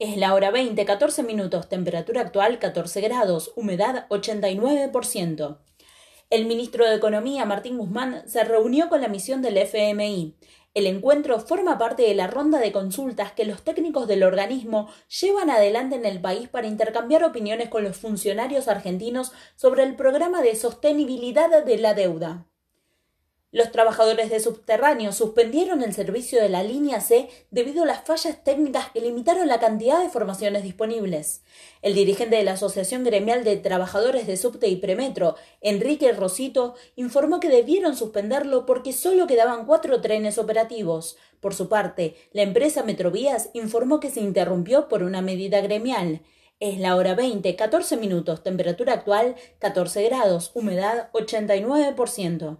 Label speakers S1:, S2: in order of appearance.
S1: Es la hora 20, 14 minutos, temperatura actual 14 grados, humedad 89%. El ministro de Economía, Martín Guzmán, se reunió con la misión del FMI. El encuentro forma parte de la ronda de consultas que los técnicos del organismo llevan adelante en el país para intercambiar opiniones con los funcionarios argentinos sobre el programa de sostenibilidad de la deuda. Los trabajadores de subterráneos suspendieron el servicio de la línea C debido a las fallas técnicas que limitaron la cantidad de formaciones disponibles. El dirigente de la Asociación Gremial de Trabajadores de Subte y Premetro, Enrique Rosito, informó que debieron suspenderlo porque solo quedaban cuatro trenes operativos. Por su parte, la empresa Metrovías informó que se interrumpió por una medida gremial. Es la hora 20, 14 minutos, temperatura actual 14 grados, humedad 89%.